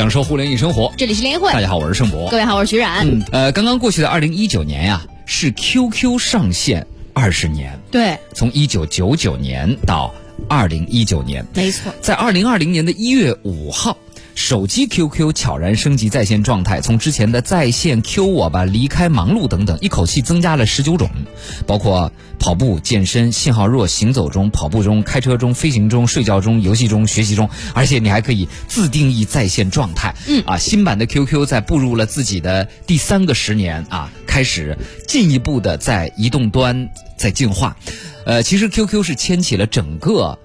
享受互联易生活。这里是联谊会，大家好，我是盛博。各位好，我是徐冉。嗯，呃，刚刚过去的二零一九年呀，是 QQ 上线二十年。对，从一九九九年到二零一九年，没错，在二零二零年的一月五号。手机 QQ 悄然升级在线状态，从之前的在线 Q 我吧、离开忙碌等等，一口气增加了十九种，包括跑步、健身、信号弱、行走中、跑步中、开车中、飞行中、睡觉中、游戏中、学习中，而且你还可以自定义在线状态。嗯啊，新版的 QQ 在步入了自己的第三个十年啊，开始进一步的在移动端在进化。呃，其实 QQ 是牵起了整个，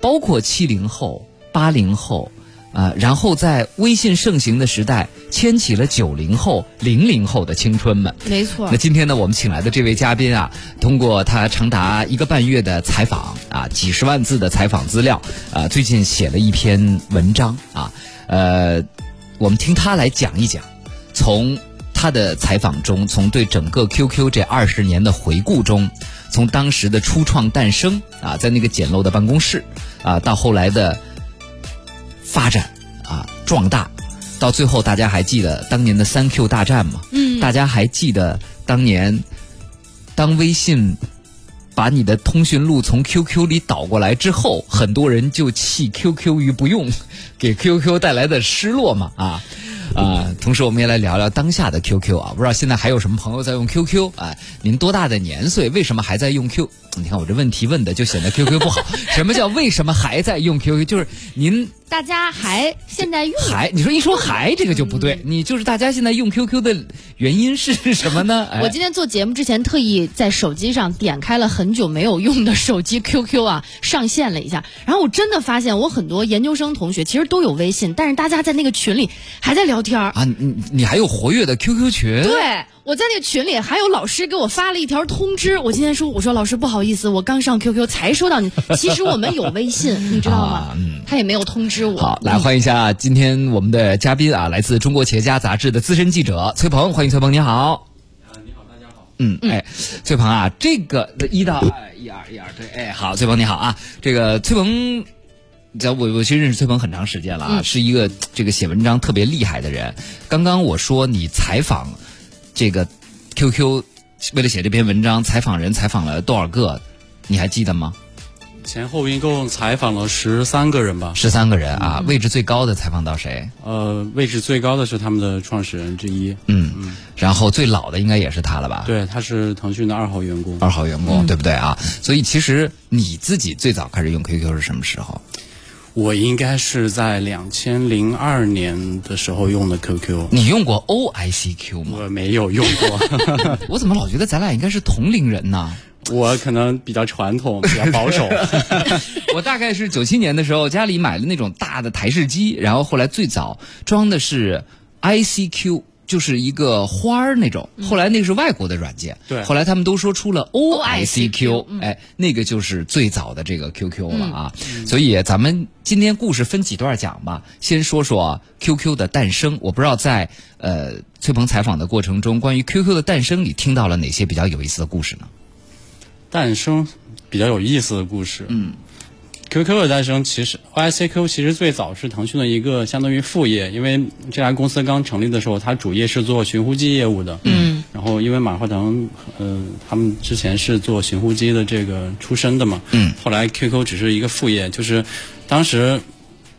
包括七零后、八零后。啊，然后在微信盛行的时代，牵起了九零后、零零后的青春们。没错。那今天呢，我们请来的这位嘉宾啊，通过他长达一个半月的采访啊，几十万字的采访资料啊，最近写了一篇文章啊，呃，我们听他来讲一讲，从他的采访中，从对整个 QQ 这二十年的回顾中，从当时的初创诞生啊，在那个简陋的办公室啊，到后来的。发展啊，壮大，到最后，大家还记得当年的三 Q 大战吗？嗯，大家还记得当年，当微信把你的通讯录从 QQ 里导过来之后，很多人就弃 QQ 于不用，给 QQ 带来的失落吗？啊啊！同时，我们也来聊聊当下的 QQ 啊，不知道现在还有什么朋友在用 QQ 啊？您多大的年岁？为什么还在用 Q？你看我这问题问的就显得 QQ 不好。什么叫为什么还在用 QQ？就是您。大家还现在用还？你说一说还这个就不对，你就是大家现在用 QQ 的原因是什么呢？我今天做节目之前特意在手机上点开了很久没有用的 手机 QQ 啊，上线了一下，然后我真的发现我很多研究生同学其实都有微信，但是大家在那个群里还在聊天啊。你你还有活跃的 QQ 群？对。我在那个群里还有老师给我发了一条通知，我今天说我说老师不好意思，我刚上 QQ 才收到你，其实我们有微信，你知道吗？他也没有通知我。好，来欢迎一下今天我们的嘉宾啊，来自《中国企业家》杂志的资深记者崔鹏，欢迎崔鹏，你好。你好，大家好。嗯，哎，崔鹏啊，这个一到一二一二对，哎，好，崔鹏你好啊，这个崔鹏，在我我其实认识崔鹏很长时间了啊，是一个这个写文章特别厉害的人。刚刚我说你采访。这个 QQ 为了写这篇文章，采访人采访了多少个？你还记得吗？前后一共采访了十三个人吧。十三个人啊，位置最高的采访到谁？呃，位置最高的是他们的创始人之一。嗯嗯。然后最老的应该也是他了吧？对，他是腾讯的二号员工。二号员工，对不对啊？所以其实你自己最早开始用 QQ 是什么时候？我应该是在两千零二年的时候用的 QQ。你用过 OICQ 吗？我没有用过。我怎么老觉得咱俩应该是同龄人呢？我可能比较传统，比较保守。我大概是九七年的时候，家里买了那种大的台式机，然后后来最早装的是 ICQ。就是一个花儿那种，后来那个是外国的软件，对，后来他们都说出了 O I C Q，哎，那个就是最早的这个 Q Q 了啊。所以咱们今天故事分几段讲吧，先说说 Q Q 的诞生。我不知道在呃崔鹏采访的过程中，关于 Q Q 的诞生，你听到了哪些比较有意思的故事呢？诞生比较有意思的故事，嗯。QQ 的诞生，其实 OICQ 其实最早是腾讯的一个相当于副业，因为这家公司刚成立的时候，它主业是做寻呼机业务的。嗯。然后因为马化腾，呃，他们之前是做寻呼机的这个出身的嘛。嗯。后来 QQ 只是一个副业，就是当时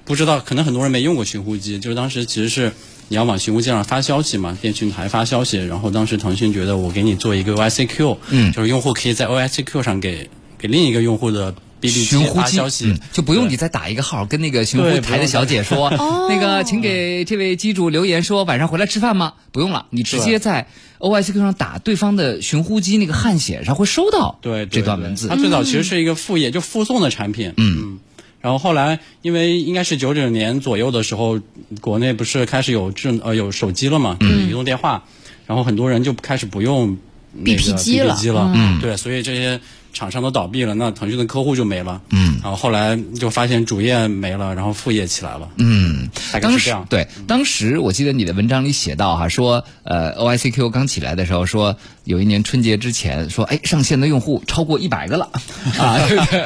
不知道，可能很多人没用过寻呼机，就是当时其实是你要往寻呼机上发消息嘛，电讯台发消息，然后当时腾讯觉得我给你做一个 OICQ，嗯，就是用户可以在 OICQ 上给给另一个用户的。寻呼机消息就不用你再打一个号，跟那个寻呼台的小姐说，那个请给这位机主留言说晚上回来吃饭吗？不用了，你直接在 OICQ 上打对方的寻呼机那个汉写上会收到对这段文字。它最早其实是一个副业，就附送的产品。嗯，然后后来因为应该是九九年左右的时候，国内不是开始有智呃有手机了嘛，移动电话，然后很多人就开始不用 BP 机了。嗯，对，所以这些。厂商都倒闭了，那腾讯的客户就没了。嗯，然后后来就发现主业没了，然后副业起来了。嗯，大概是这样。对，当时我记得你的文章里写到哈，说呃，OICQ 刚起来的时候，说有一年春节之前说，哎，上线的用户超过一百个了，啊，对不对？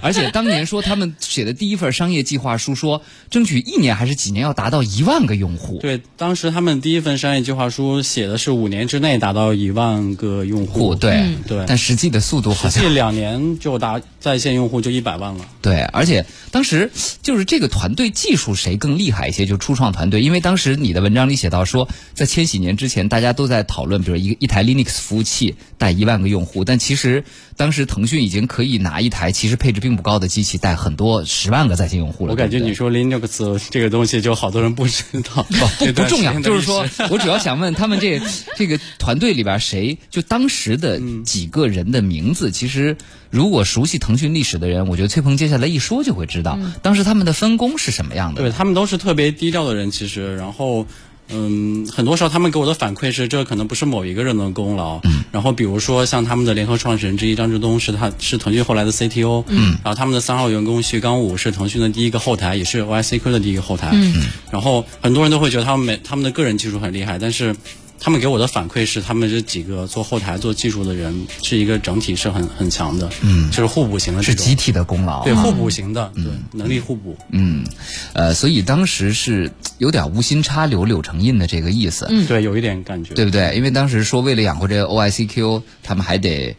而且当年说他们写的第一份商业计划书说，争取一年还是几年要达到一万个用户。对，当时他们第一份商业计划书写的是五年之内达到一万个用户。对对，但实际的速度好像两年就达在线用户就一百万了。对，而且当时就是这个团队技术谁更厉害一些，就初创团队，因为当时你的文章里写到说，在千禧年之前，大家都在讨论，比如一个一台 Linux。服务器带一万个用户，但其实当时腾讯已经可以拿一台其实配置并不高的机器带很多十万个在线用户了。我感觉你说 Linux 这个东西，就好多人不知道，不不重要。就是说我主要想问他们这这个团队里边谁，就当时的几个人的名字，其实如果熟悉腾讯历史的人，我觉得崔鹏接下来一说就会知道，当时他们的分工是什么样的。对他们都是特别低调的人，其实然后。嗯，很多时候他们给我的反馈是，这可能不是某一个人的功劳。嗯。然后比如说像他们的联合创始人之一张志东，是他是腾讯后来的 CTO。嗯。然后他们的三号员工徐刚武是腾讯的第一个后台，也是 OICQ 的第一个后台。嗯。然后很多人都会觉得他们每他们的个人技术很厉害，但是。他们给我的反馈是，他们这几个做后台、做技术的人是一个整体是很很强的，嗯，就是互补型的，是集体的功劳，对，互补型的，对，能力互补，嗯，呃，所以当时是有点无心插柳柳成荫的这个意思，嗯，对，有一点感觉，对不对？因为当时说为了养活这个 OICQ，他们还得。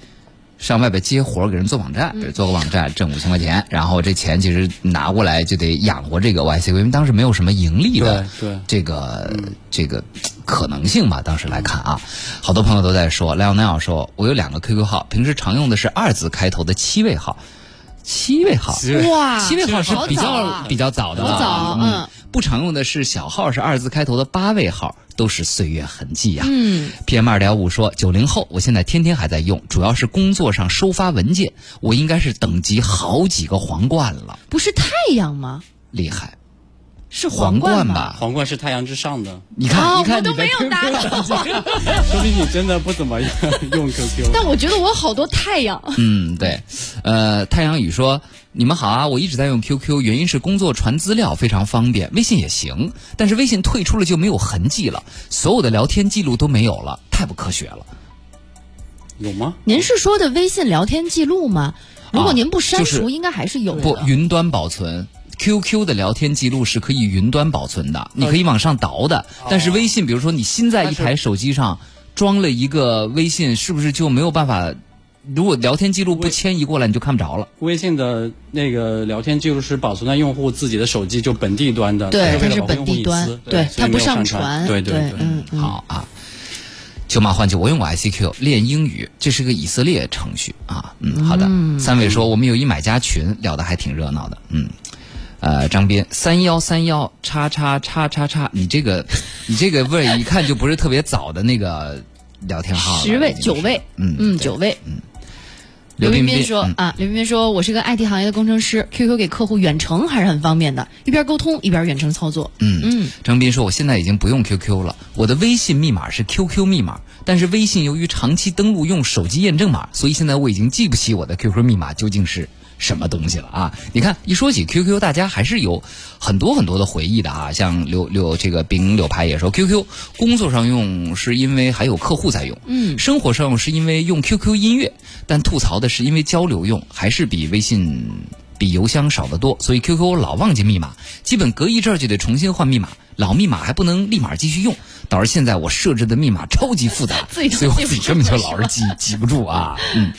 上外边接活给人做网站，做个网站挣五千块钱，然后这钱其实拿过来就得养活这个 YC，因为当时没有什么盈利的这个这个可能性吧。当时来看啊，好多朋友都在说，莱昂奈尔说，我有两个 QQ 号，平时常用的是二字开头的七位号，七位号。哇，七位号是比较比较早的了，早嗯。不常用的是小号，是二字开头的八位号，都是岁月痕迹呀。嗯，PM 二点五说九零后，我现在天天还在用，主要是工作上收发文件，我应该是等级好几个皇冠了。不是太阳吗？厉害，是皇冠吧？皇冠是太阳之上的。你看，你看，都没有拿到。说明你真的不怎么 用 QQ。但我觉得我好多太阳。嗯，对，呃，太阳雨说。你们好啊！我一直在用 QQ，原因是工作传资料非常方便。微信也行，但是微信退出了就没有痕迹了，所有的聊天记录都没有了，太不科学了。有吗？您是说的微信聊天记录吗？如果您不删除，应该还是有的。不，云端保存 QQ 的聊天记录是可以云端保存的，你可以往上倒的。但是微信，比如说你新在一台手机上装了一个微信，是不是就没有办法？如果聊天记录不迁移过来，你就看不着了。微信的那个聊天记录是保存在用户自己的手机，就本地端的，对，它是本地端，对，它不上传。对对对，嗯，好啊。九马换酒，我用过 ICQ 练英语，这是个以色列程序啊。嗯，好的。三位说我们有一买家群，聊得还挺热闹的。嗯，呃，张斌三幺三幺叉叉叉叉叉，你这个 你这个味儿一看就不是特别早的那个聊天号十位九位，嗯嗯，九位，嗯。刘彬彬说：“啊，刘彬彬说，我是个 IT 行业的工程师，QQ 给客户远程还是很方便的，一边沟通一边远程操作。”嗯嗯，张斌说：“我现在已经不用 QQ 了，我的微信密码是 QQ 密码，但是微信由于长期登录用手机验证码，所以现在我已经记不起我的 QQ 密码究竟是。”什么东西了啊？你看，一说起 QQ，大家还是有很多很多的回忆的啊。像柳柳这个丙柳牌也说，QQ 工作上用是因为还有客户在用，嗯，生活上用是因为用 QQ 音乐，但吐槽的是因为交流用还是比微信。比邮箱少得多，所以 QQ 老忘记密码，基本隔一阵就得重新换密码，老密码还不能立马继续用，导致现在我设置的密码超级复杂，所以我自己根本就老是记记不住啊。嗯，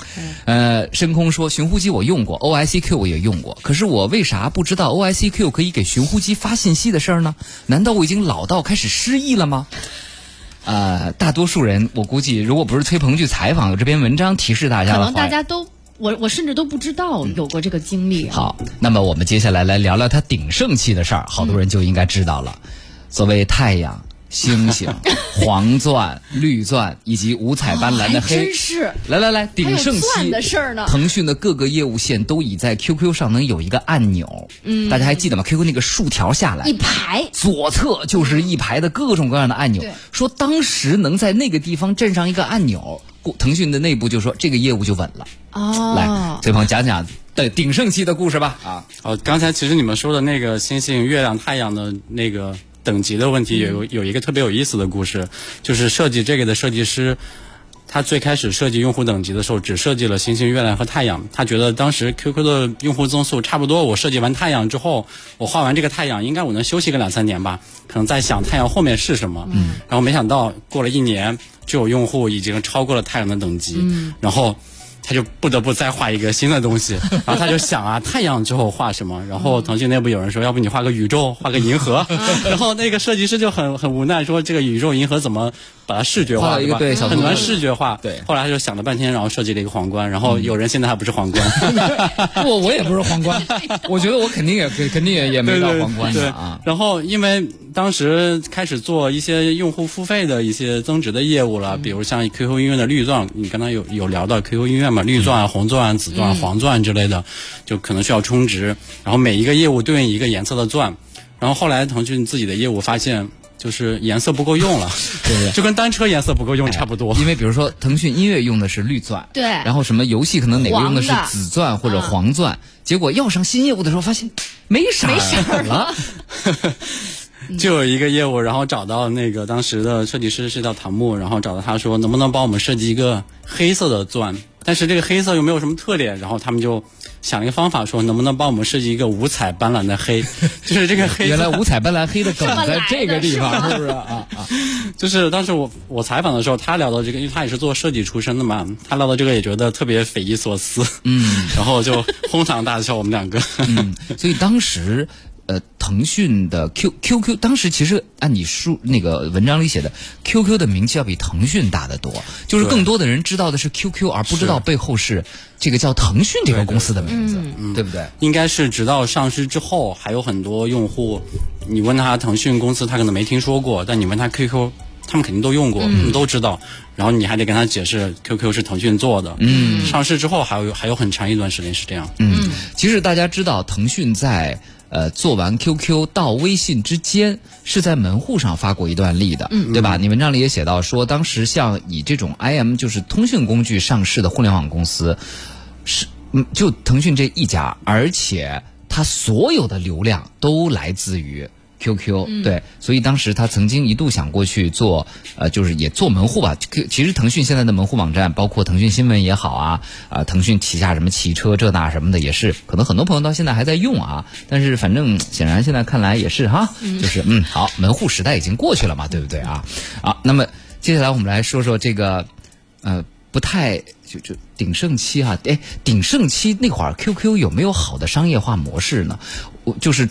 呃，深空说寻呼机我用过，OICQ 我也用过，可是我为啥不知道 OICQ 可以给寻呼机发信息的事儿呢？难道我已经老到开始失忆了吗？呃，大多数人我估计，如果不是崔鹏去采访，有这篇文章提示大家可能大家都。我我甚至都不知道有过这个经历。好，那么我们接下来来聊聊它鼎盛期的事儿，好多人就应该知道了。所谓太阳。星星、黄钻、绿钻以及五彩斑斓的黑，真是来来来，鼎盛期的事儿呢。腾讯的各个业务线都已在 QQ 上能有一个按钮，嗯，大家还记得吗？QQ 那个竖条下来一排，左侧就是一排的各种各样的按钮。说当时能在那个地方镇上一个按钮，腾讯的内部就说这个业务就稳了。哦，来，崔鹏讲讲对鼎盛期的故事吧。啊，哦，刚才其实你们说的那个星星、月亮、太阳的那个。等级的问题有有一个特别有意思的故事，就是设计这个的设计师，他最开始设计用户等级的时候，只设计了星星、月亮和太阳。他觉得当时 QQ 的用户增速差不多，我设计完太阳之后，我画完这个太阳，应该我能休息个两三年吧？可能在想太阳后面是什么。嗯。然后没想到过了一年，就有用户已经超过了太阳的等级。嗯。然后。他就不得不再画一个新的东西，然后他就想啊，太阳之后画什么？然后腾讯内部有人说，要不你画个宇宙，画个银河。然后那个设计师就很很无奈，说这个宇宙银河怎么把它视觉化？一个对，很难视觉化。对，后来他就想了半天，然后设计了一个皇冠。然后有人现在还不是皇冠，不，我也不是皇冠。我觉得我肯定也肯定也也没到皇冠的啊。然后因为当时开始做一些用户付费的一些增值的业务了，比如像 QQ 音乐的绿钻，你刚才有有聊到 QQ 音乐嘛。绿钻、红钻、紫钻、黄钻之类的，就可能需要充值。然后每一个业务对应一个颜色的钻。然后后来腾讯自己的业务发现，就是颜色不够用了，对就跟单车颜色不够用差不多。因为比如说腾讯音乐用的是绿钻，对，然后什么游戏可能哪个用的是紫钻或者黄钻，结果要上新业务的时候发现没色没色了。就有一个业务，然后找到那个当时的设计师是叫唐木，然后找到他说能不能帮我们设计一个黑色的钻。但是这个黑色又没有什么特点，然后他们就想了一个方法，说能不能帮我们设计一个五彩斑斓的黑，就是这个黑。原来五彩斑斓黑的梗在 这个地方，是不是啊啊？就是当时我我采访的时候，他聊到这个，因为他也是做设计出身的嘛，他聊到这个也觉得特别匪夷所思，嗯，然后就哄堂大笑，我们两个。嗯，所以当时。呃，腾讯的 Q Q Q，当时其实按你书那个文章里写的，Q Q 的名气要比腾讯大得多，就是更多的人知道的是 Q Q，而不知道背后是这个叫腾讯这个公司的名字，对不对？应该是直到上市之后，还有很多用户，你问他腾讯公司，他可能没听说过，但你问他 Q Q，他们肯定都用过，他们都知道。然后你还得跟他解释 Q Q 是腾讯做的，嗯，上市之后还有还有很长一段时间是这样。嗯，其实大家知道腾讯在。呃，做完 QQ 到微信之间是在门户上发过一段力的，对吧？你文章里也写到说，当时像以这种 IM 就是通讯工具上市的互联网公司，是嗯，就腾讯这一家，而且它所有的流量都来自于。QQ 对，所以当时他曾经一度想过去做，呃，就是也做门户吧。其实腾讯现在的门户网站，包括腾讯新闻也好啊，啊，腾讯旗下什么汽车这那什么的，也是可能很多朋友到现在还在用啊。但是反正显然现在看来也是哈，就是嗯，好，门户时代已经过去了嘛，对不对啊？啊，那么接下来我们来说说这个，呃，不太就就鼎盛期哈，哎，鼎盛期那会儿 QQ 有没有好的商业化模式呢？我就是。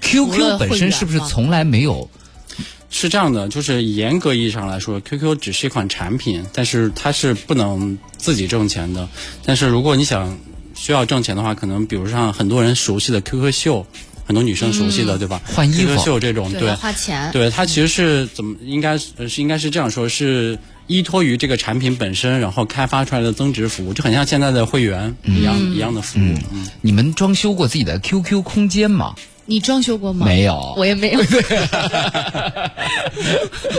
QQ 本身是不是从来没有？是这样的，就是严格意义上来说，QQ 只是一款产品，但是它是不能自己挣钱的。但是如果你想需要挣钱的话，可能比如像很多人熟悉的 QQ 秀，很多女生熟悉的，对吧？换衣服秀这种，对，花钱。对，它其实是怎么应该是应该是这样说，是依托于这个产品本身，然后开发出来的增值服务，就很像现在的会员一样一样的服务。你们装修过自己的 QQ 空间吗？你装修过吗？没有，我也没有。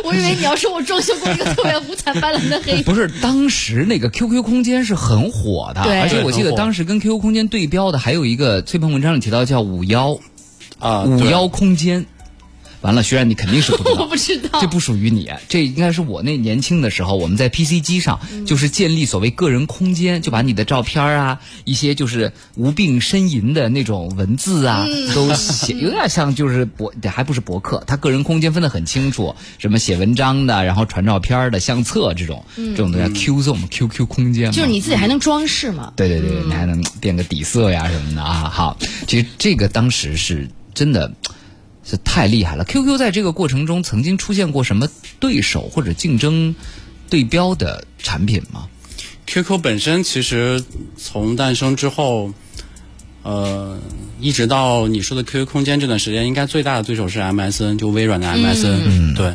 我以为你要说我装修过一个特别五彩斑斓的黑。不是，当时那个 QQ 空间是很火的，而且我记得当时跟 QQ 空间对标的还有一个崔鹏文章里提到叫五幺啊，五幺空间。完了，徐然，你肯定是不知道，我不知道，这不属于你，这应该是我那年轻的时候，我们在 PC 机上就是建立所谓个人空间，就把你的照片啊，一些就是无病呻吟的那种文字啊，都写，有点像就是博，还不是博客，他个人空间分得很清楚，什么写文章的，然后传照片的，相册这种，这种东西 Q Zone QQ 空间，就是你自己还能装饰嘛？对对对，你还能变个底色呀什么的啊。好，其实这个当时是真的。是太厉害了！QQ 在这个过程中曾经出现过什么对手或者竞争对标的产品吗？QQ 本身其实从诞生之后，呃，一直到你说的 QQ 空间这段时间，应该最大的对手是 MSN，就微软的 MSN，嗯对。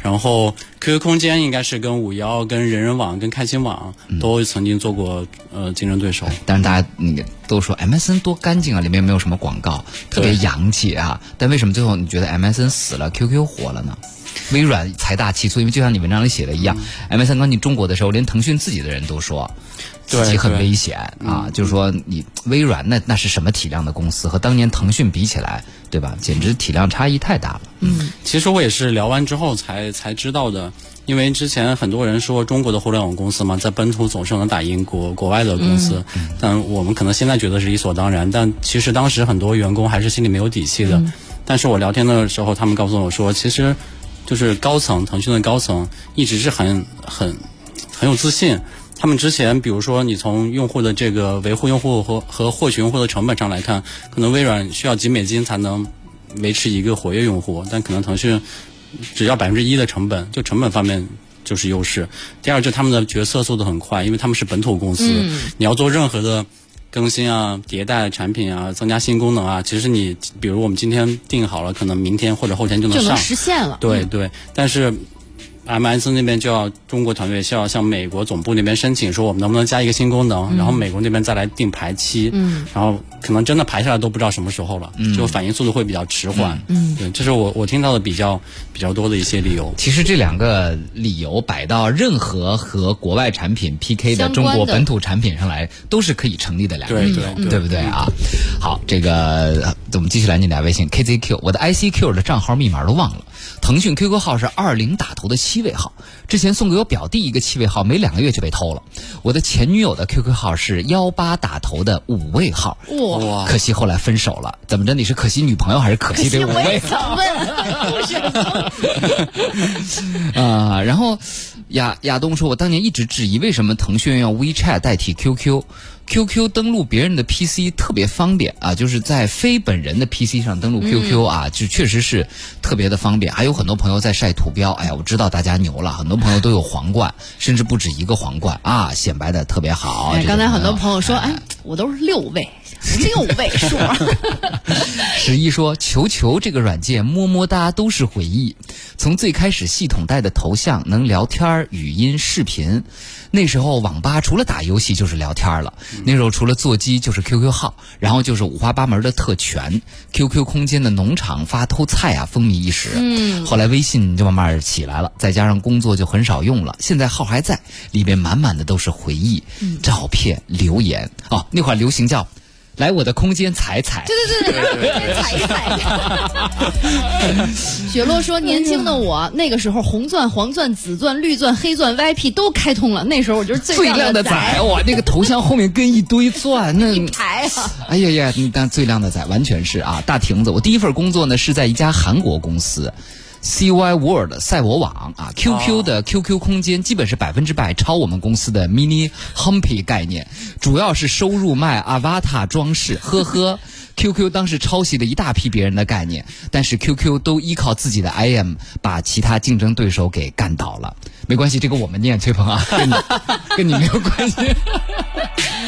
然后 QQ 空间应该是跟五幺、跟人人网、跟开心网都曾经做过呃竞争对手。但是大家那个都说 MSN 多干净啊，里面没有什么广告，特别洋气啊。但为什么最后你觉得 MSN 死了，QQ 活了呢？微软财大气粗，因为就像你文章里写的一样，MSN 刚进中国的时候，连腾讯自己的人都说。自己很危险啊！就是说，你微软那那是什么体量的公司？和当年腾讯比起来，对吧？简直体量差异太大了。嗯，其实我也是聊完之后才才知道的，因为之前很多人说中国的互联网公司嘛，在本土总是能打赢国国外的公司，但我们可能现在觉得是理所当然，但其实当时很多员工还是心里没有底气的。但是我聊天的时候，他们告诉我说，其实就是高层，腾讯的高层一直是很很很有自信。他们之前，比如说你从用户的这个维护用户和和获取用户的成本上来看，可能微软需要几美金才能维持一个活跃用户，但可能腾讯只要百分之一的成本，就成本方面就是优势。第二，就他们的决策速度很快，因为他们是本土公司，你要做任何的更新啊、迭代产品啊、增加新功能啊，其实你比如我们今天定好了，可能明天或者后天就能上，就能实现了。对对，但是。M S 那边就要中国团队需要向美国总部那边申请，说我们能不能加一个新功能，然后美国那边再来定排期，嗯，然后可能真的排下来都不知道什么时候了，嗯，就反应速度会比较迟缓，嗯，对，这是我我听到的比较比较多的一些理由。其实这两个理由摆到任何和国外产品 P K 的中国本土产品上来，都是可以成立的两个理由，对不对啊？好，这个我们继续来念俩微信 K Z Q，我的 I C Q 的账号密码都忘了。腾讯 QQ 号是二零打头的七位号，之前送给我表弟一个七位号，没两个月就被偷了。我的前女友的 QQ 号是幺八打头的五位号，哇，可惜后来分手了。怎么着？你是可惜女朋友还是可惜这五位？啊，然后亚亚东说，我当年一直质疑为什么腾讯要 WeChat 代替 QQ。QQ 登录别人的 PC 特别方便啊，就是在非本人的 PC 上登录 QQ 啊，就确实是特别的方便。还有很多朋友在晒图标，哎呀，我知道大家牛了，很多朋友都有皇冠，甚至不止一个皇冠啊，显摆的特别好。刚才很多朋友说，哎，我都是六位。六位数。十一说：“球球这个软件，么么哒都是回忆。从最开始系统带的头像能聊天、语音、视频，那时候网吧除了打游戏就是聊天了。那时候除了座机就是 QQ 号，然后就是五花八门的特权。QQ 空间的农场发偷菜啊，风靡一时。嗯，后来微信就慢慢起来了，再加上工作就很少用了。现在号还在，里面满满的都是回忆、照片、留言。哦，那会儿流行叫。”来我的空间踩踩，对对对对，踩一踩。雪落说：“年轻的我那个时候，红钻、黄钻、紫钻、绿钻、黑钻、VIP 都开通了。那时候我就是最亮的仔，哇，那个头像后面跟一堆钻，那一排啊！哎呀呀，那最亮的仔，完全是啊！大亭子，我第一份工作呢是在一家韩国公司。” CY World 赛博网啊，QQ 的 QQ 空间基本是百分之百超我们公司的 Mini Humpy 概念，主要是收入卖 Avatar 装饰，呵呵。QQ 当时抄袭了一大批别人的概念，但是 QQ 都依靠自己的 IM 把其他竞争对手给干倒了。没关系，这个我们念崔鹏啊，跟你跟你没有关系。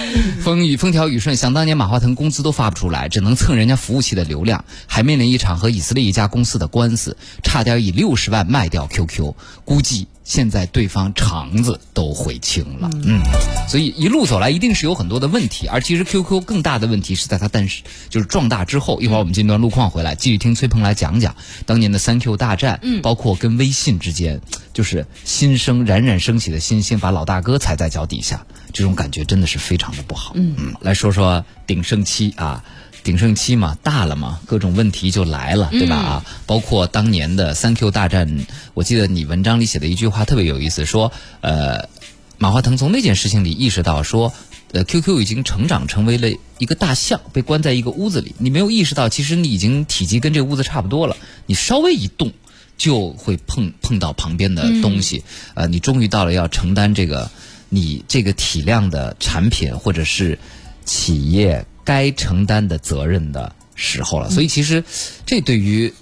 风雨风调雨顺，想当年马化腾工资都发不出来，只能蹭人家服务器的流量，还面临一场和以色列一家公司的官司，差点以六十万卖掉 QQ，估计现在对方肠子都悔青了。嗯，所以一路走来一定是有很多的问题，而其实 QQ 更大的问题是在它诞生就是壮大之后。一会儿我们进段路况回来，继续听崔鹏来讲讲当年的三 Q 大战，嗯，包括跟微信之间，就是新生冉冉升起的新星把老大哥踩在脚底下。这种感觉真的是非常的不好。嗯，来说说鼎盛期啊，鼎盛期嘛，大了嘛，各种问题就来了，对吧？啊，包括当年的三 Q 大战，我记得你文章里写的一句话特别有意思，说呃，马化腾从那件事情里意识到说，呃，QQ 已经成长成为了一个大象，被关在一个屋子里，你没有意识到，其实你已经体积跟这屋子差不多了，你稍微一动就会碰碰到旁边的东西，呃，你终于到了要承担这个。你这个体量的产品或者是企业该承担的责任的时候了，所以其实这对于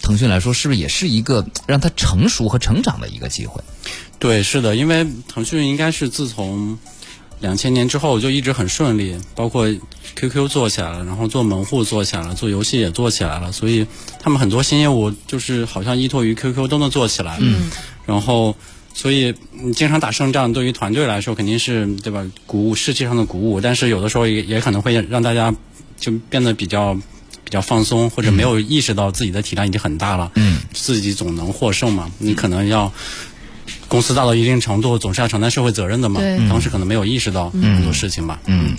腾讯来说，是不是也是一个让它成熟和成长的一个机会？对，是的，因为腾讯应该是自从两千年之后就一直很顺利，包括 QQ 做起来了，然后做门户做起来了，做游戏也做起来了，所以他们很多新业务就是好像依托于 QQ 都能做起来。嗯，然后。所以，你经常打胜仗，对于团队来说肯定是对吧？鼓舞士气上的鼓舞，但是有的时候也也可能会让大家就变得比较比较放松，或者没有意识到自己的体量已经很大了，嗯，自己总能获胜嘛。你可能要公司大到一定程度，总是要承担社会责任的嘛。当时可能没有意识到很多事情吧。嗯，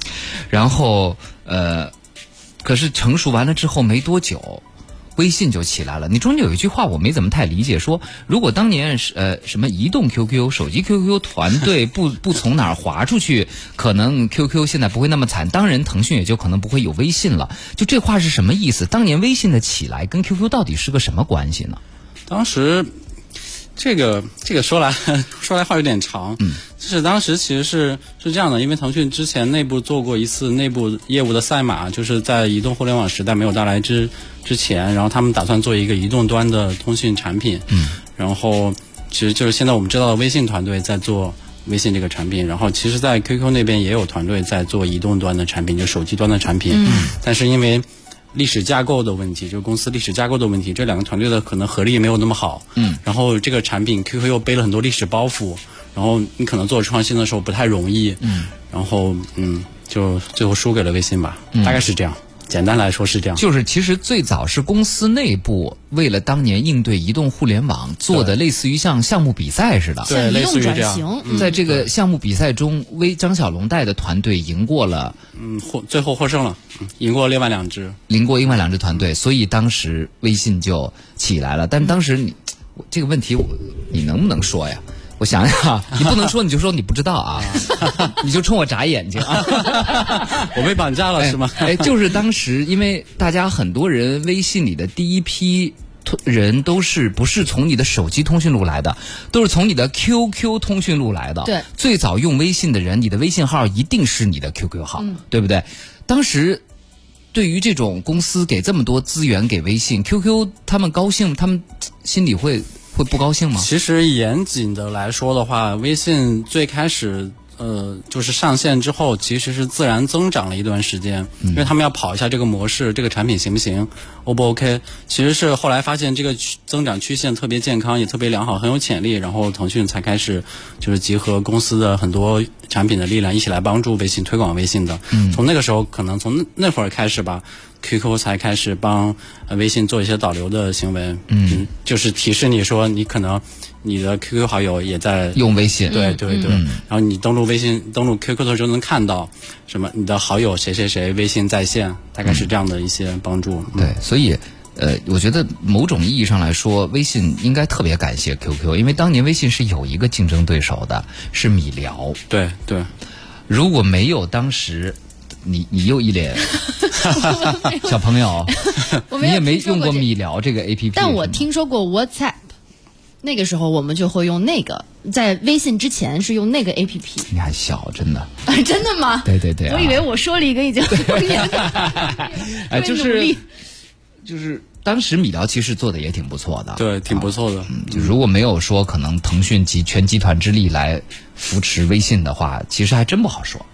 然后呃，可是成熟完了之后没多久。微信就起来了。你中间有一句话我没怎么太理解，说如果当年是呃什么移动 QQ、手机 QQ 团队 不不从哪儿划出去，可能 QQ 现在不会那么惨，当然腾讯也就可能不会有微信了。就这话是什么意思？当年微信的起来跟 QQ 到底是个什么关系呢？当时。这个这个说来 说来话有点长，嗯，就是当时其实是是这样的，因为腾讯之前内部做过一次内部业务的赛马，就是在移动互联网时代没有到来之之前，然后他们打算做一个移动端的通讯产品，嗯，然后其实就是现在我们知道的微信团队在做微信这个产品，然后其实，在 QQ 那边也有团队在做移动端的产品，就手机端的产品，嗯，但是因为。历史架构的问题，就是公司历史架构的问题，这两个团队的可能合力没有那么好。嗯。然后这个产品 QQ 又背了很多历史包袱，然后你可能做创新的时候不太容易。嗯。然后嗯，就最后输给了微信吧，大概是这样。简单来说是这样，就是其实最早是公司内部为了当年应对移动互联网做的，类似于像项目比赛似的，对，类似于这样。在这个项目比赛中，微张小龙带的团队赢过了，嗯，获最后获胜了，赢过另外两支，赢过另外两支团队，所以当时微信就起来了。但当时你这个问题，你能不能说呀？我想想，你不能说你就说你不知道啊，你就冲我眨眼睛啊！我被绑架了是吗？哎，就是当时因为大家很多人微信里的第一批人都是不是从你的手机通讯录来的，都是从你的 QQ 通讯录来的。对，最早用微信的人，你的微信号一定是你的 QQ 号，对不对？当时对于这种公司给这么多资源给微信 QQ，他们高兴，他们心里会。会不高兴吗？其实严谨的来说的话，微信最开始。呃，就是上线之后，其实是自然增长了一段时间，因为他们要跑一下这个模式，这个产品行不行，O 不 OK？其实是后来发现这个增长曲线特别健康，也特别良好，很有潜力，然后腾讯才开始就是集合公司的很多产品的力量，一起来帮助微信推广微信的。从那个时候，可能从那会儿开始吧，QQ 才开始帮微信做一些导流的行为，嗯，就是提示你说你可能。你的 QQ 好友也在用微信，对对对，然后你登录微信、登录 QQ 的时候能看到什么？你的好友谁谁谁微信在线，大概是这样的一些帮助。对，所以呃，我觉得某种意义上来说，微信应该特别感谢 QQ，因为当年微信是有一个竞争对手的，是米聊。对对，如果没有当时，你你又一脸 小朋友，你也没用过米聊这个 APP，但我听说过 WhatsApp。那个时候我们就会用那个，在微信之前是用那个 A P P。你还小，真的？真的吗？对对对。我以为我说了一个已经很多年。哎，就是就是当时米聊其实做的也挺不错的，对，挺不错的。就如果没有说可能腾讯集全集团之力来扶持微信的话，其实还真不好说，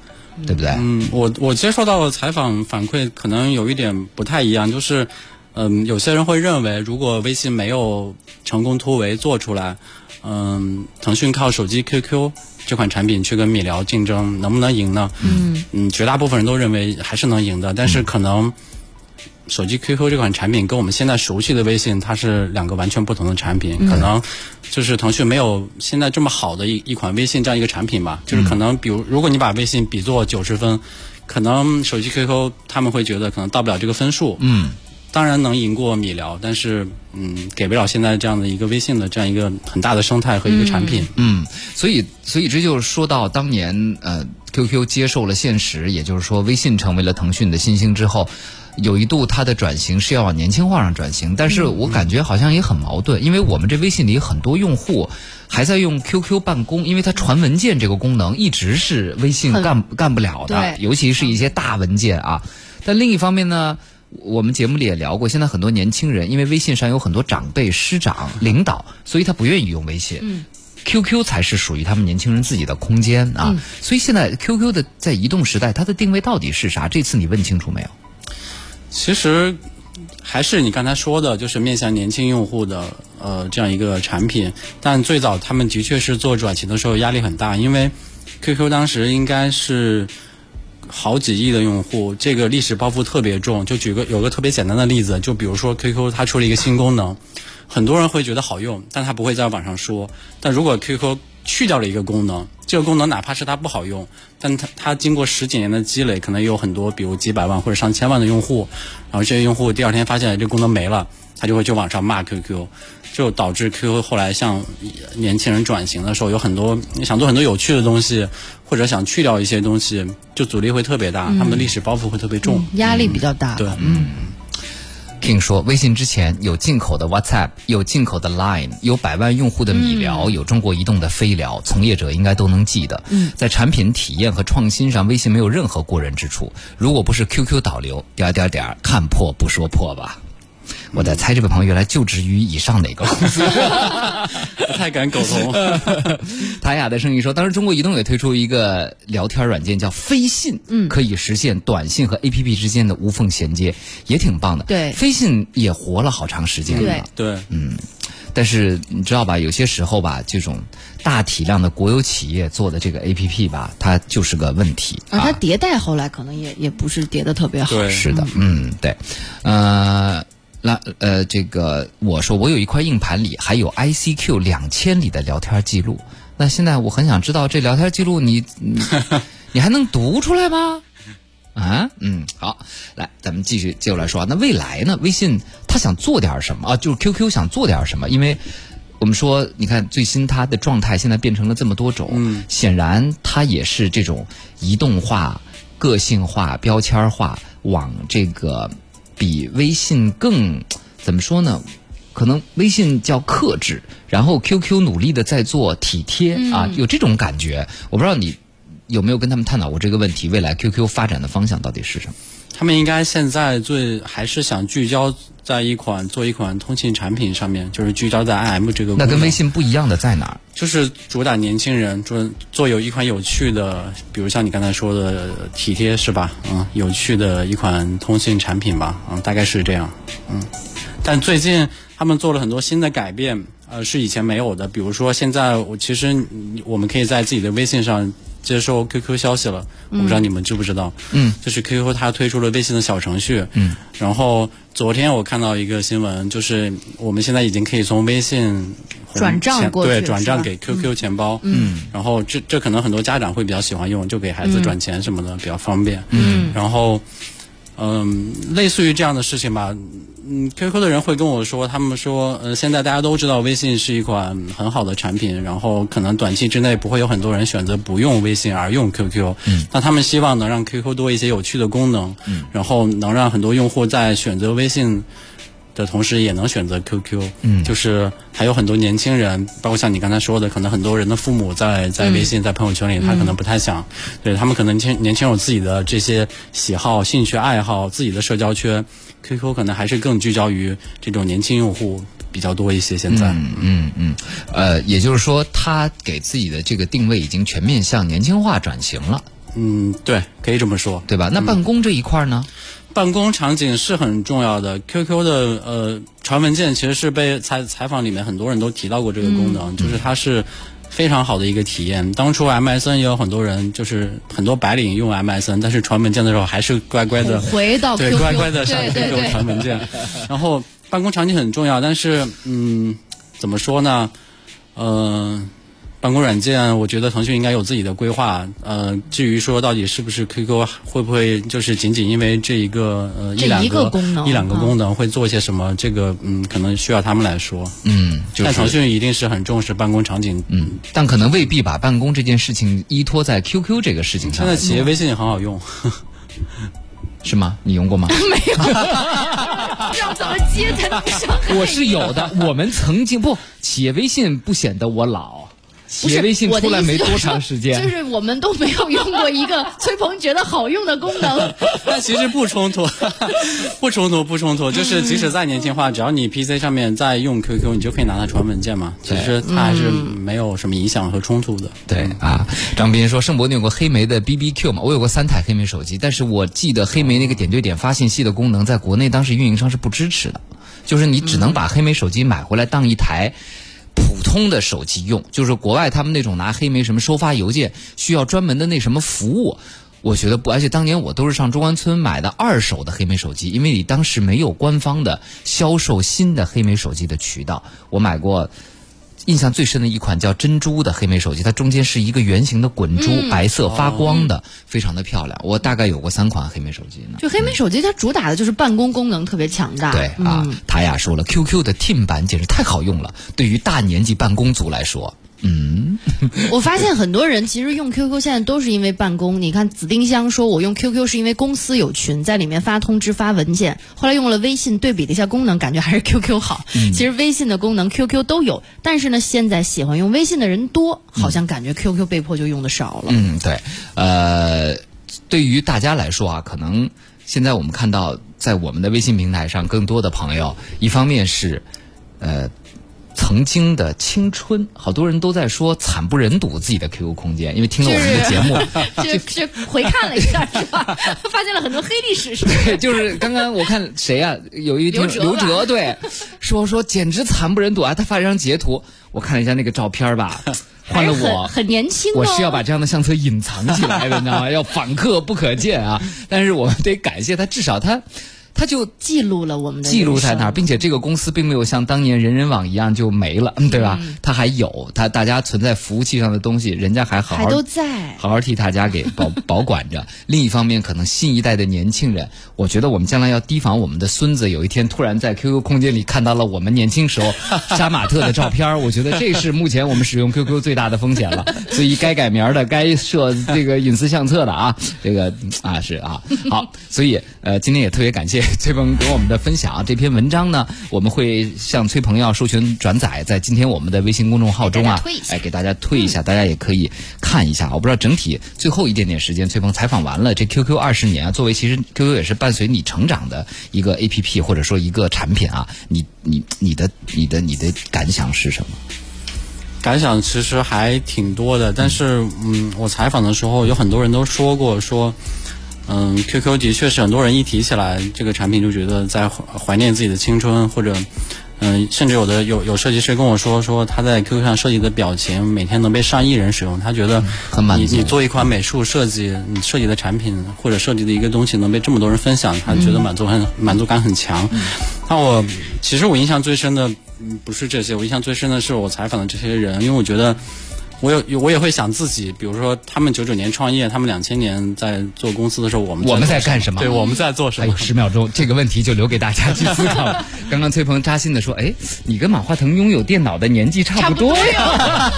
对不对？嗯，我我接受到的采访反馈可能有一点不太一样，就是。嗯，有些人会认为，如果微信没有成功突围做出来，嗯，腾讯靠手机 QQ 这款产品去跟米聊竞争，能不能赢呢？嗯嗯，绝大部分人都认为还是能赢的，但是可能手机 QQ 这款产品跟我们现在熟悉的微信，它是两个完全不同的产品，可能就是腾讯没有现在这么好的一一款微信这样一个产品吧，就是可能比如如果你把微信比作九十分，可能手机 QQ 他们会觉得可能到不了这个分数。嗯。当然能赢过米聊，但是嗯，给不了现在这样的一个微信的这样一个很大的生态和一个产品。嗯，所以所以这就说到当年呃，QQ 接受了现实，也就是说微信成为了腾讯的新星之后，有一度它的转型是要往年轻化上转型，但是我感觉好像也很矛盾，因为我们这微信里很多用户还在用 QQ 办公，因为它传文件这个功能一直是微信干干不了的，尤其是一些大文件啊。但另一方面呢？我们节目里也聊过，现在很多年轻人因为微信上有很多长辈、师长、领导，所以他不愿意用微信。嗯，QQ 才是属于他们年轻人自己的空间啊。所以现在 QQ 的在移动时代，它的定位到底是啥？这次你问清楚没有？其实还是你刚才说的，就是面向年轻用户的呃这样一个产品。但最早他们的确是做转型的时候压力很大，因为 QQ 当时应该是。好几亿的用户，这个历史包袱特别重。就举个有个特别简单的例子，就比如说 QQ 它出了一个新功能，很多人会觉得好用，但他不会在网上说。但如果 QQ 去掉了一个功能，这个功能哪怕是它不好用，但它它经过十几年的积累，可能有很多比如几百万或者上千万的用户，然后这些用户第二天发现这功能没了，他就会去网上骂 QQ，就导致 QQ 后来向年轻人转型的时候，有很多想做很多有趣的东西，或者想去掉一些东西，就阻力会特别大，他们的历史包袱会特别重。压力比较大。对，嗯。King 说微信之前有进口的 WhatsApp，有进口的 Line，有百万用户的米聊，有中国移动的飞聊，从业者应该都能记得。嗯在产品体验和创新上，微信没有任何过人之处。如果不是 QQ 导流，点点点，看破不说破吧。我在猜这位朋友原来就职于以上哪个公司。不太敢苟同。塔雅的声音说，当时中国移动也推出一个聊天软件叫飞信，嗯，可以实现短信和 APP 之间的无缝衔接，也挺棒的。对飞信也活了好长时间了。对嗯，但是你知道吧，有些时候吧，这种大体量的国有企业做的这个 APP 吧，它就是个问题而它迭代后来可能也也不是迭的特别好。对是的，嗯，对，呃，那呃，这个我说我有一块硬盘里还有 ICQ 两千里的聊天记录，那现在我很想知道这聊天记录你你 你还能读出来吗？啊，嗯，好，来，咱们继续接着来说啊。那未来呢？微信它想做点什么啊？就是 QQ 想做点什么？因为我们说，你看最新它的状态现在变成了这么多种，嗯显然它也是这种移动化、个性化、标签化，往这个比微信更怎么说呢？可能微信叫克制，然后 QQ 努力的在做体贴、啊，有这种感觉。我不知道你有没有跟他们探讨过这个问题？未来 QQ 发展的方向到底是什么？他们应该现在最还是想聚焦在一款做一款通信产品上面，就是聚焦在 IM 这个。那跟微信不一样的在哪儿？就是主打年轻人，做做有一款有趣的，比如像你刚才说的体贴是吧？嗯，有趣的一款通信产品吧，嗯，大概是这样，嗯。但最近他们做了很多新的改变，呃，是以前没有的。比如说现在我其实嗯我们可以在自己的微信上接收 QQ 消息了，我不知道你们知不知道？嗯，就是 QQ 它推出了微信的小程序，嗯，然后昨天我看到一个新闻，就是我们现在已经可以从微信转账过去对，转账给 QQ 钱包，嗯，然后这这可能很多家长会比较喜欢用，就给孩子转钱什么的、比较方便，嗯，然后嗯，类似于这样的事情吧。嗯，QQ 的人会跟我说，他们说，呃，现在大家都知道微信是一款很好的产品，然后可能短期之内不会有很多人选择不用微信而用 QQ，嗯，那他们希望能让 QQ 多一些有趣的功能，嗯，然后能让很多用户在选择微信的同时也能选择 QQ，嗯，就是还有很多年轻人，包括像你刚才说的，可能很多人的父母在在微信、在朋友圈里，他可能不太想，对他们可能年年轻人有自己的这些喜好、兴趣爱好、自己的社交圈，QQ 可能还是更聚焦于这种年轻用户比较多一些。现在，嗯嗯，呃，也就是说，他给自己的这个定位已经全面向年轻化转型了，嗯，对，可以这么说。对吧？那办公这一块呢？办公场景是很重要的。QQ 的呃传文件其实是被采采访里面很多人都提到过这个功能，就是它是非常好的一个体验。当初 MSN 也有很多人，就是很多白领用 MSN，但是传文件的时候还是乖乖的回到 QQ，对乖乖的上 QQ 传文件。然后办公场景很重要，但是嗯，怎么说呢？嗯、办公软件，我觉得腾讯应该有自己的规划。呃，至于说到底是不是 QQ 会不会就是仅仅因为这一个呃一一两个个功能一两个啊功能会做些什么？这个嗯，可能需要他们来说。嗯，就但腾。讯一定是很重视办公场景。嗯，但可能未必把办公这件事情依托在 QQ 这个事情上，现在企业微信也很好用，是吗？你用过吗？不知道怎么接才能上。我是有的，我们曾经不，企业微信不显得我老，企不是业微信我的出来没多意思就是长时间，就是我们都没有用过一个崔鹏觉得好用的功能。但其实不冲突，不冲突，不冲突。就是即使再年轻化，只要你 PC 上面在用 QQ，你就可以拿它传文件嘛。其实它还是没有什么影响和冲突的。对啊，张斌说：“盛博，你有过黑莓的 BBQ 吗？我有过三台黑莓手机，但是我记得黑莓那个点对点发信息的功能，在国内当时运营商是不支持的，就是你只能把黑莓手机买回来当一台。”普通的手机用，就是国外他们那种拿黑莓什么收发邮件需要专门的那什么服务，我觉得不，而且当年我都是上中关村买的二手的黑莓手机，因为你当时没有官方的销售新的黑莓手机的渠道，我买过印象最深的一款叫珍珠的黑莓手机，它中间是一个圆形的滚珠，白色发光的，非常的漂亮。我大概有过三款黑莓手机呢。就黑莓手机，它主打的就是办公功能特别强大。对啊，塔雅说了，QQ 的 Team 版简直太好用了，对于大年纪办公族来说。嗯，我发现很多人其实用 QQ 现在都是因为办公。你看紫丁香说，我用 QQ 是因为公司有群，在里面发通知、发文件。后来用了微信，对比了一下功能，感觉还是 QQ 好。其实微信的功能 QQ 都有，但是呢，现在喜欢用微信的人多，好像感觉 QQ 被迫就用的少了。嗯，对。呃，对于大家来说啊，可能现在我们看到在我们的微信平台上，更多的朋友，一方面是呃。曾经的青春，好多人都在说惨不忍睹自己的 QQ 空间，因为听了我们的节目，就就回看了一下，是吧？发现了很多黑历史是吧。对，就是刚刚我看谁啊？有一天刘哲对，说说简直惨不忍睹啊！他发了一张截图，我看了一下那个照片吧，换了我很年轻，我是要把这样的相册隐藏起来的，你知道吗？要访客不可见啊！但是我们得感谢他，至少他。他就记录了我们的记录在那儿，并且这个公司并没有像当年人人网一样就没了，对吧？他还有他大家存在服务器上的东西，人家还好好都在，好好替大家给保 保管着。另一方面，可能新一代的年轻人，我觉得我们将来要提防我们的孙子有一天突然在 QQ 空间里看到了我们年轻时候 杀马特的照片，我觉得这是目前我们使用 QQ 最大的风险了。所以该改名的，该设这个隐私相册的啊，这个啊是啊好，所以呃今天也特别感谢。崔鹏给我们的分享，这篇文章呢，我们会向崔鹏要授权转载，在今天我们的微信公众号中啊，哎，给大家推一下，大家也可以看一下。我不知道整体最后一点点时间，崔鹏采访完了，这 QQ 二十年啊，作为其实 QQ 也是伴随你成长的一个 APP 或者说一个产品啊，你你你的你的你的感想是什么？感想其实还挺多的，但是嗯，我采访的时候有很多人都说过说。嗯，QQ 的确是很多人一提起来这个产品就觉得在怀念自己的青春，或者，嗯，甚至有的有有设计师跟我说说他在 QQ 上设计的表情每天能被上亿人使用，他觉得很满足。你你做一款美术设计，你设计的产品或者设计的一个东西能被这么多人分享，他觉得满足很满足感很强。那我其实我印象最深的不是这些，我印象最深的是我采访的这些人，因为我觉得。我有我也会想自己，比如说他们九九年创业，他们两千年在做公司的时候，我们我们在干什么？对，我们在做什么？还有十秒钟，这个问题就留给大家去思考。刚刚崔鹏扎心的说：“哎，你跟马化腾拥有电脑的年纪差不多呀。”